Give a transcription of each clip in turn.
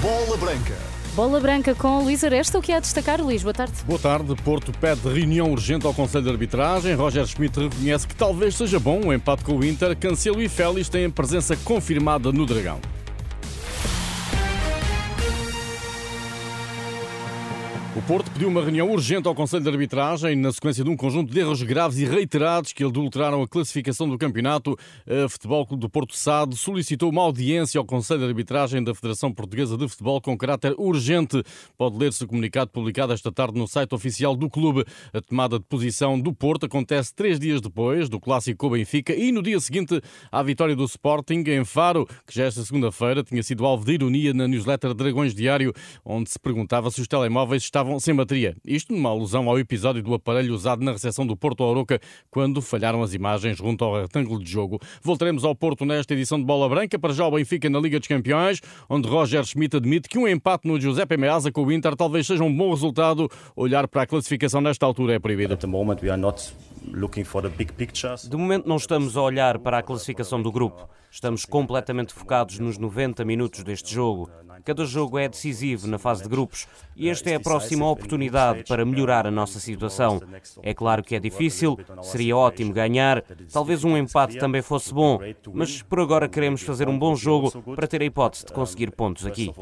Bola Branca. Bola Branca com Luís Aresta. O que há a destacar, Luís? Boa tarde. Boa tarde. Porto pede reunião urgente ao Conselho de Arbitragem. Roger Schmidt reconhece que talvez seja bom o um empate com o Inter. Cancelo e Félix têm presença confirmada no Dragão. O Porto pediu uma reunião urgente ao Conselho de Arbitragem na sequência de um conjunto de erros graves e reiterados que adulteraram a classificação do campeonato. A Futebol Clube do Porto SAD solicitou uma audiência ao Conselho de Arbitragem da Federação Portuguesa de Futebol com caráter urgente. Pode ler-se o comunicado publicado esta tarde no site oficial do clube. A tomada de posição do Porto acontece três dias depois do clássico com Benfica e no dia seguinte à vitória do Sporting em Faro, que já esta segunda-feira tinha sido alvo de ironia na newsletter Dragões Diário, onde se perguntava se os telemóveis estavam estavam sem bateria. Isto numa alusão ao episódio do aparelho usado na recepção do Porto Oroca quando falharam as imagens junto ao retângulo de jogo. Voltaremos ao Porto nesta edição de Bola Branca, para já o Benfica na Liga dos Campeões, onde Roger Schmidt admite que um empate no Giuseppe Meazza com o Inter talvez seja um bom resultado. Olhar para a classificação nesta altura é proibido. De momento não estamos a olhar para a classificação do grupo. Estamos completamente focados nos 90 minutos deste jogo. Cada jogo é decisivo na fase de grupos e esta é a próxima oportunidade para melhorar a nossa situação. É claro que é difícil, seria ótimo ganhar, talvez um empate também fosse bom, mas por agora queremos fazer um bom jogo para ter a hipótese de conseguir pontos aqui.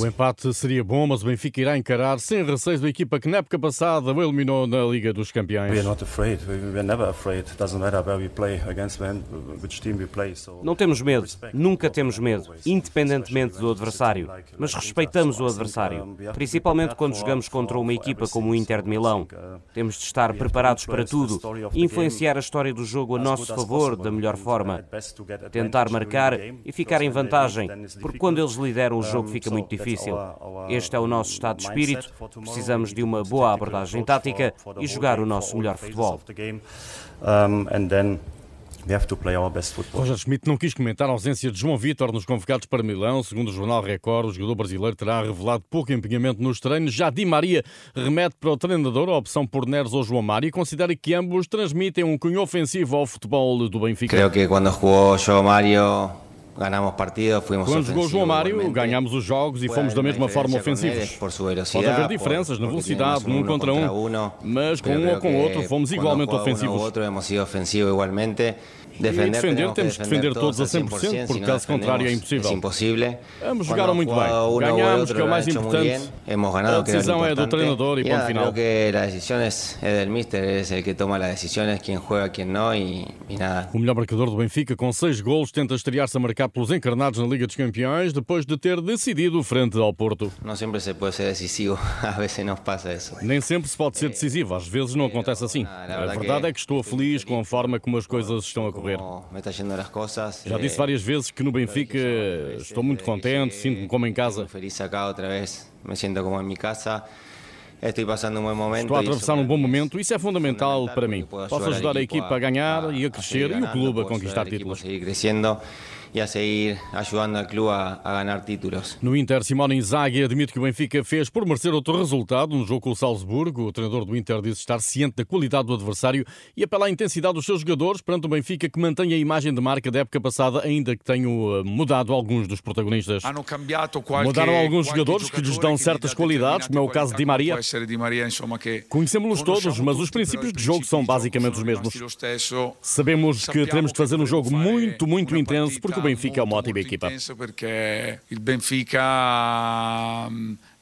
O empate seria bom, mas o Benfica irá encarar sem receios a equipa que na época passada o eliminou na Liga dos Campeões. Não temos medo, nunca temos medo, independentemente do adversário, mas respeitamos o adversário, principalmente quando jogamos contra uma equipa como o Inter de Milão. Temos de estar preparados para tudo influenciar a história do jogo a nosso favor da melhor forma. Tentar marcar e ficar em vantagem, porque quando eles lideram o jogo fica muito difícil. Este é o nosso estado de espírito, precisamos de uma boa abordagem tática e jogar o nosso melhor futebol. Roger Schmidt não quis comentar a ausência de João Vitor nos convocados para Milão. Segundo o jornal Record, o jogador brasileiro terá revelado pouco empenhamento nos treinos. Já Di Maria remete para o treinador a opção por Neres ou João Mário e considera que ambos transmitem um cunho ofensivo ao futebol do Benfica. Creio que quando jogou João Mário ganhamos partidos, fomos Quando jogou João Mário, ganhámos os jogos e fomos da mesma forma ofensivos. Pode haver diferenças na velocidade, num contra um, mas com um ou com outro fomos igualmente ofensivos. Outro hemos sido ofensivo igualmente. Defender, e defender, temos que defender todos a 100%, porque caso contrário é impossível. Ambos jogaram muito bem. Ganhamos, que é o mais importante. A decisão é do treinador e ponto final. que a decisão é do mister, é o que toma as decisões, quem joga, quem não nada. O melhor marcador do Benfica, com seis golos, tenta estrear-se a marcar pelos encarnados na Liga dos Campeões, depois de ter decidido frente ao Porto. Não sempre se pode ser decisivo, às vezes não passa isso. Nem sempre se pode ser decisivo, às vezes não acontece assim. A verdade é que estou feliz com a forma como as coisas estão a correr. Já disse eh, várias vezes que no Benfica estou muito contente, sinto-me como em casa. Feliz acá outra vez, me sinto como em minha casa. Estou passando bom momento. Estou a atravessar um bom momento, isso é fundamental para mim. Posso ajudar a equipa a ganhar e a crescer e o clube a conquistar títulos e a seguir ajudando ao clube a, a ganhar títulos. No Inter, Simone Inzaghi admite que o Benfica fez por merecer outro resultado no jogo com o Salzburgo. O treinador do Inter disse estar ciente da qualidade do adversário e apela à intensidade dos seus jogadores perante o Benfica que mantém a imagem de marca da época passada, ainda que tenham eh, mudado alguns dos protagonistas. Mudaram alguns jogadores que lhes dão certas qualidades, como é o caso de Di Maria. Conhecemos-los todos, mas os princípios de jogo são basicamente os mesmos. Sabemos que teremos de fazer um jogo muito, muito intenso, porque o Benfica é uma ótima equipa. Perché il Benfica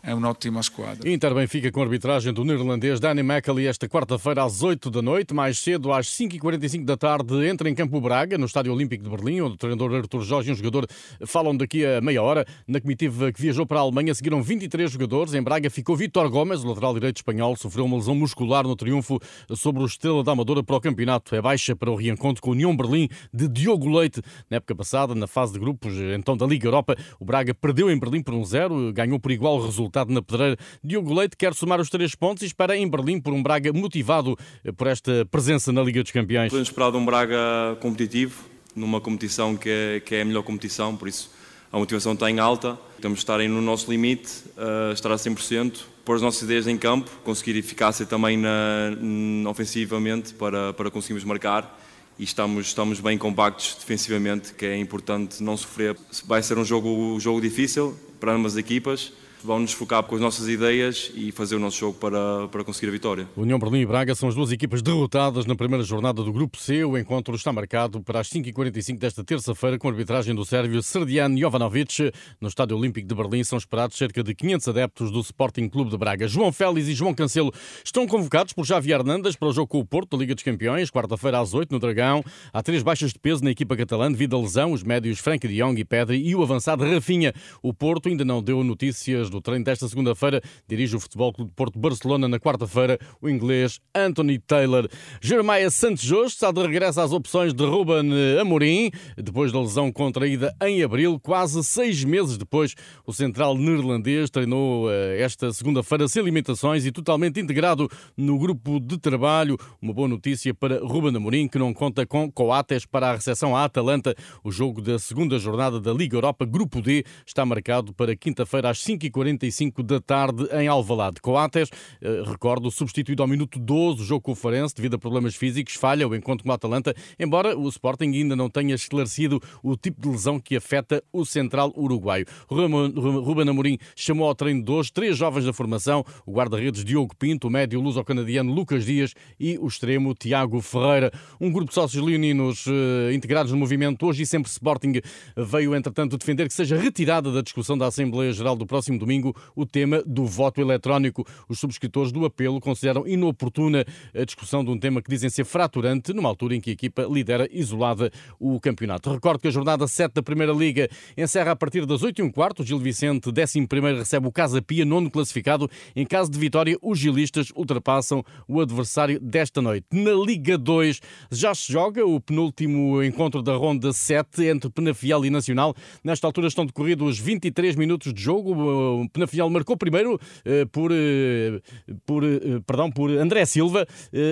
é uma ótima esquadra. Inter Benfica com arbitragem do neerlandês Danny Mackley esta quarta-feira às 8 da noite, mais cedo às 5h45 da tarde entra em Campo Braga, no Estádio Olímpico de Berlim, onde o treinador Artur Jorge e um jogador falam daqui a meia hora. Na comitiva que viajou para a Alemanha seguiram 23 jogadores. Em Braga ficou Vítor Gomes, o lateral direito espanhol, sofreu uma lesão muscular no triunfo sobre o Estrela da Amadora para o campeonato. É baixa para o reencontro com o União Berlim de Diogo Leite. Na época passada, na fase de grupos, então da Liga Europa, o Braga perdeu em Berlim por um zero, ganhou por igual resultado na pedreira. Diogo Leite quer somar os três pontos e espera em Berlim por um Braga motivado por esta presença na Liga dos Campeões. Podemos esperar de um Braga competitivo, numa competição que é, que é a melhor competição, por isso a motivação está em alta, temos de estar no nosso limite, uh, estar a 100%, pôr as nossas ideias em campo, conseguir eficácia também na, ofensivamente para, para conseguirmos marcar e estamos, estamos bem compactos defensivamente, que é importante não sofrer. Vai ser um jogo, um jogo difícil para ambas as equipas, vamos nos focar com as nossas ideias e fazer o nosso jogo para, para conseguir a vitória. União Berlim e Braga são as duas equipas derrotadas na primeira jornada do Grupo C. O encontro está marcado para as 5h45 desta terça-feira com a arbitragem do sérvio Serdian Jovanovic. No Estádio Olímpico de Berlim são esperados cerca de 500 adeptos do Sporting Clube de Braga. João Félix e João Cancelo estão convocados por Javier Hernandes para o jogo com o Porto da Liga dos Campeões, quarta-feira às 8 no Dragão. Há três baixas de peso na equipa catalã devido à lesão, os médios Frank de Jong e Pedri e o avançado Rafinha. O Porto ainda não deu notícias do treino desta segunda feira dirige o Futebol Clube de Porto Barcelona na quarta-feira, o inglês Anthony Taylor. Jeremiah Santos Jorge está de regresso às opções de Ruben Amorim, depois da lesão contraída em abril, quase seis meses depois, o central neerlandês treinou eh, esta segunda-feira sem limitações e totalmente integrado no grupo de trabalho. Uma boa notícia para Ruben Amorim, que não conta com Coates para a recepção à Atalanta. O jogo da segunda jornada da Liga Europa, Grupo D, está marcado para quinta-feira às 5h45 da tarde em Alvalade. Coates, eh, recordo, substituído ao minuto 12 o jogo com o Farense devido a problemas físicos, falha o encontro com o Atalanta, embora o Sporting ainda não tenha esclarecido o tipo de lesão que afeta o central uruguaio. Ruben Amorim chamou ao treino de hoje três jovens da formação, o guarda-redes Diogo Pinto, o médio luso-canadiano Lucas Dias e o extremo Tiago Ferreira. Um grupo de sócios leoninos eh, integrados no movimento Hoje e Sempre Sporting veio, entretanto, defender que seja retirada da discussão da Assembleia Geral do próximo domingo o tema do voto eletrónico. Os subscritores do apelo consideram inoportuna a discussão de um tema que dizem ser fraturante, numa altura em que a equipa lidera isolada o campeonato. Recordo que a jornada 7 da Primeira Liga encerra a partir das 8 h quarto. Gil Vicente, 11 recebe o Casa Pia, nono classificado. Em caso de vitória, os gilistas ultrapassam o adversário desta noite. Na Liga 2 já se joga o penúltimo encontro da ronda 7 entre Penafiel e Nacional. Nesta altura estão decorridos 23 minutos de jogo. O Penafiel marcou primeiro eh, por, eh, por, eh, perdão, por André Silva,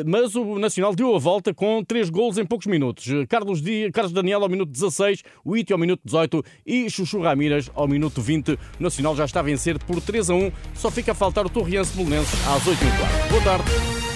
mas o Nacional deu a volta com três golos em poucos minutos. Carlos, Dias, Carlos Daniel ao minuto 16, o Iti ao minuto 18 e Chuchu Ramírez ao minuto 20. O Nacional já está a vencer por 3 a 1. Só fica a faltar o Torriense Belenenses às 8 h Boa tarde.